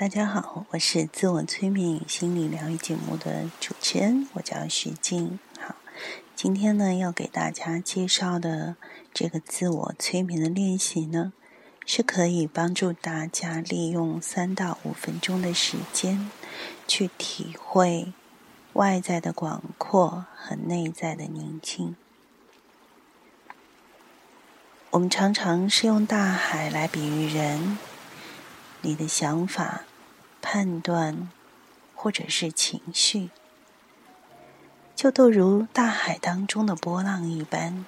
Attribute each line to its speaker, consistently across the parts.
Speaker 1: 大家好，我是自我催眠与心理疗愈节目的主持人，我叫徐静。好，今天呢要给大家介绍的这个自我催眠的练习呢，是可以帮助大家利用三到五分钟的时间，去体会外在的广阔和内在的宁静。我们常常是用大海来比喻人，你的想法、判断，或者是情绪，就都如大海当中的波浪一般。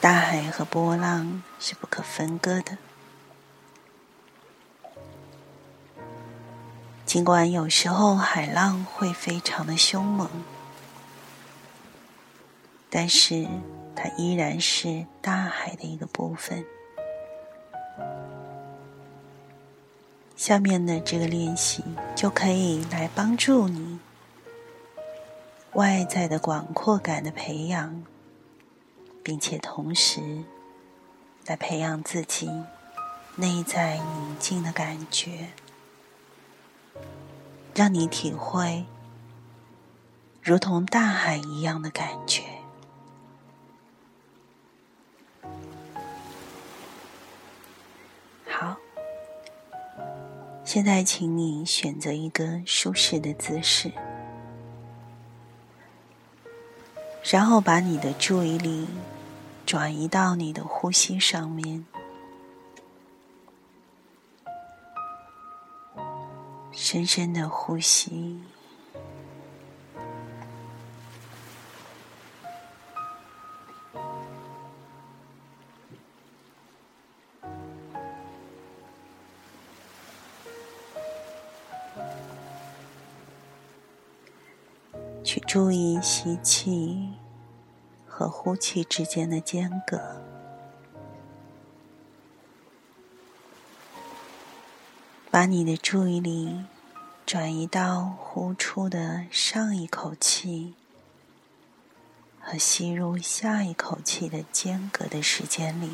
Speaker 1: 大海和波浪是不可分割的，尽管有时候海浪会非常的凶猛，但是。它依然是大海的一个部分。下面的这个练习就可以来帮助你外在的广阔感的培养，并且同时来培养自己内在宁静的感觉，让你体会如同大海一样的感觉。现在，请你选择一个舒适的姿势，然后把你的注意力转移到你的呼吸上面，深深的呼吸。去注意吸气和呼气之间的间隔，把你的注意力转移到呼出的上一口气和吸入下一口气的间隔的时间里。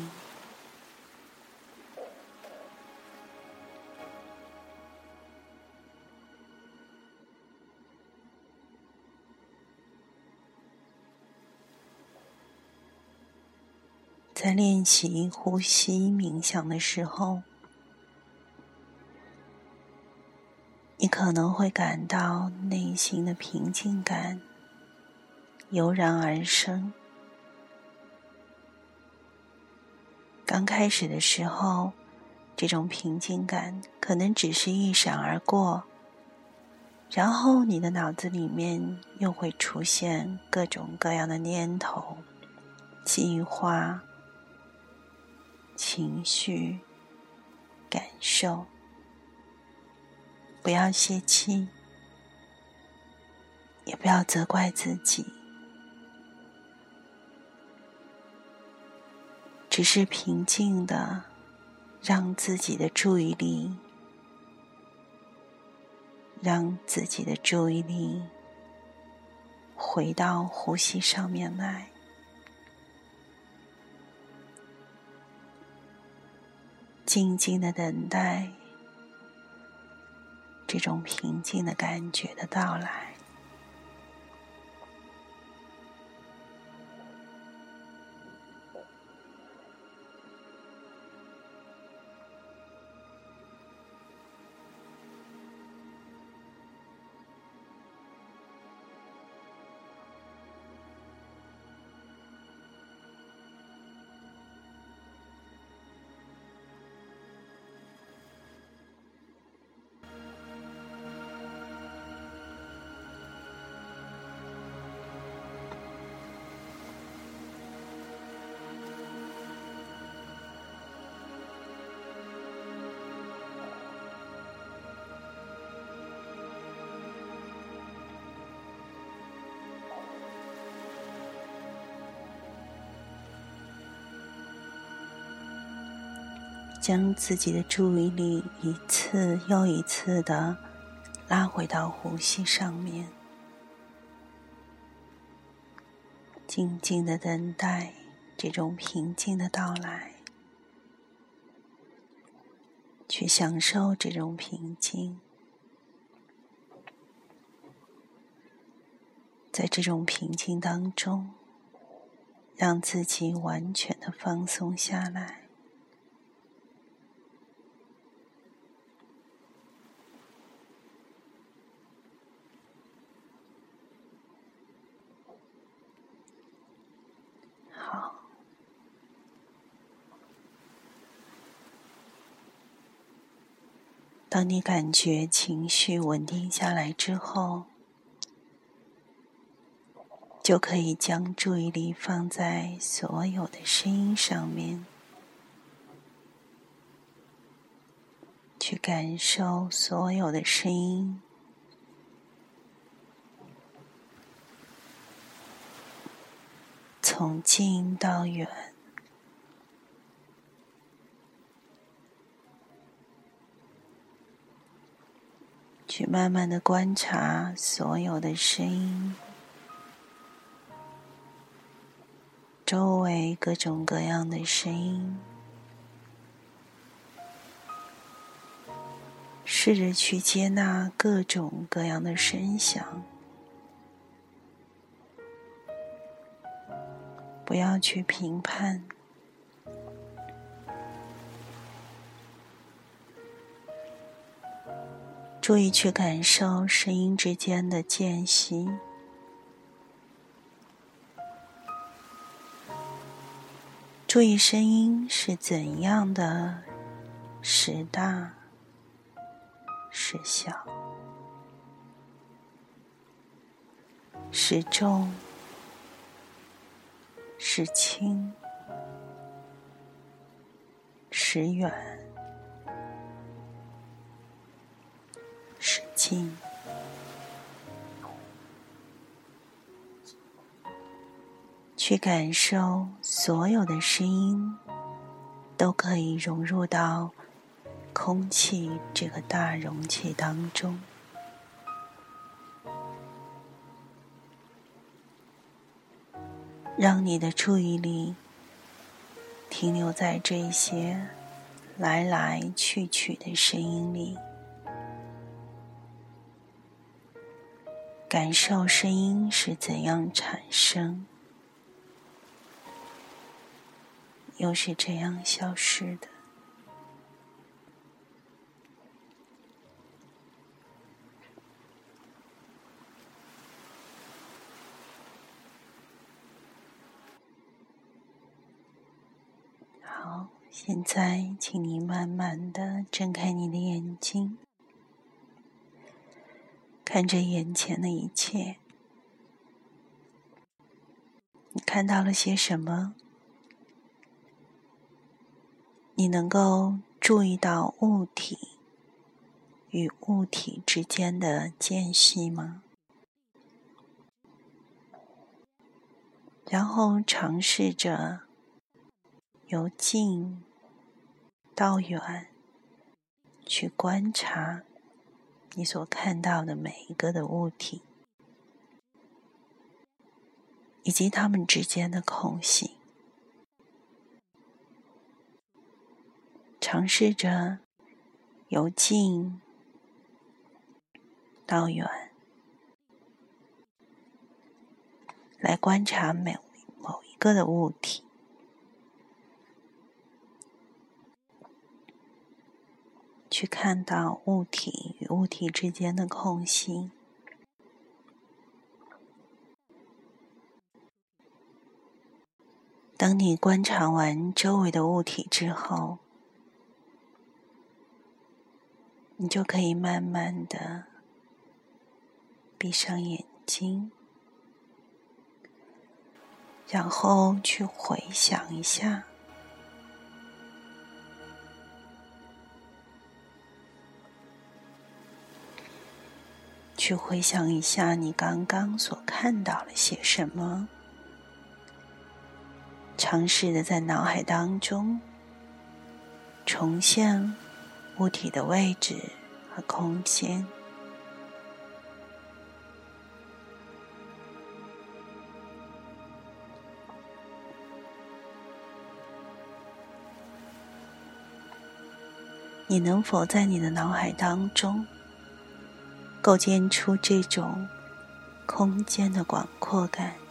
Speaker 1: 练习呼吸冥想的时候，你可能会感到内心的平静感油然而生。刚开始的时候，这种平静感可能只是一闪而过，然后你的脑子里面又会出现各种各样的念头、计划。情绪、感受，不要泄气，也不要责怪自己，只是平静的让自己的注意力，让自己的注意力回到呼吸上面来。静静的等待这种平静的感觉的到来。将自己的注意力一次又一次的拉回到呼吸上面，静静的等待这种平静的到来，去享受这种平静，在这种平静当中，让自己完全的放松下来。当你感觉情绪稳定下来之后，就可以将注意力放在所有的声音上面，去感受所有的声音，从近到远。去慢慢的观察所有的声音，周围各种各样的声音，试着去接纳各种各样的声响，不要去评判。注意去感受声音之间的间隙，注意声音是怎样的，时大时小，时重时轻，时远。静，去感受所有的声音，都可以融入到空气这个大容器当中，让你的注意力停留在这些来来去去的声音里。感受声音是怎样产生，又是这样消失的。好，现在请你慢慢的睁开你的眼睛。看着眼前的一切，你看到了些什么？你能够注意到物体与物体之间的间隙吗？然后尝试着由近到远去观察。你所看到的每一个的物体，以及它们之间的空隙，尝试着由近到远来观察每某一个的物体。去看到物体与物体之间的空隙。当你观察完周围的物体之后，你就可以慢慢的闭上眼睛，然后去回想一下。去回想一下，你刚刚所看到了些什么？尝试的在脑海当中重现物体的位置和空间。你能否在你的脑海当中构建出这种空间的广阔感？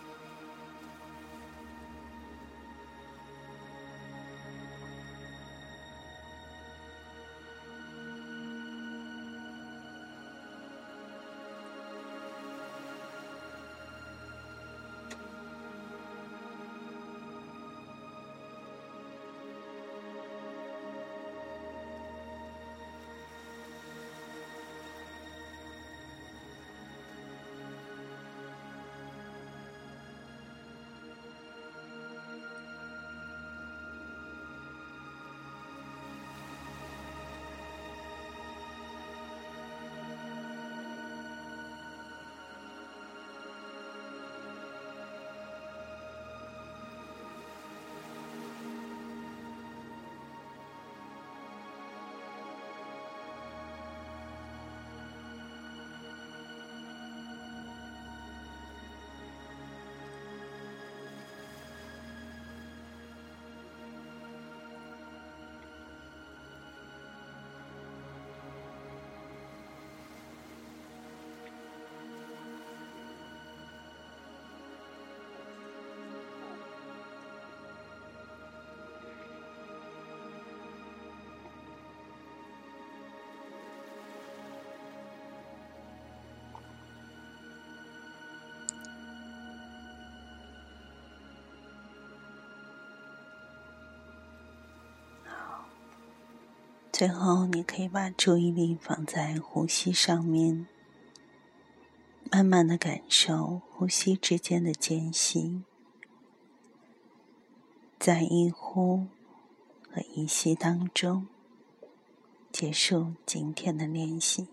Speaker 1: 最后，你可以把注意力放在呼吸上面，慢慢的感受呼吸之间的间隙，在一呼和一吸当中结束今天的练习。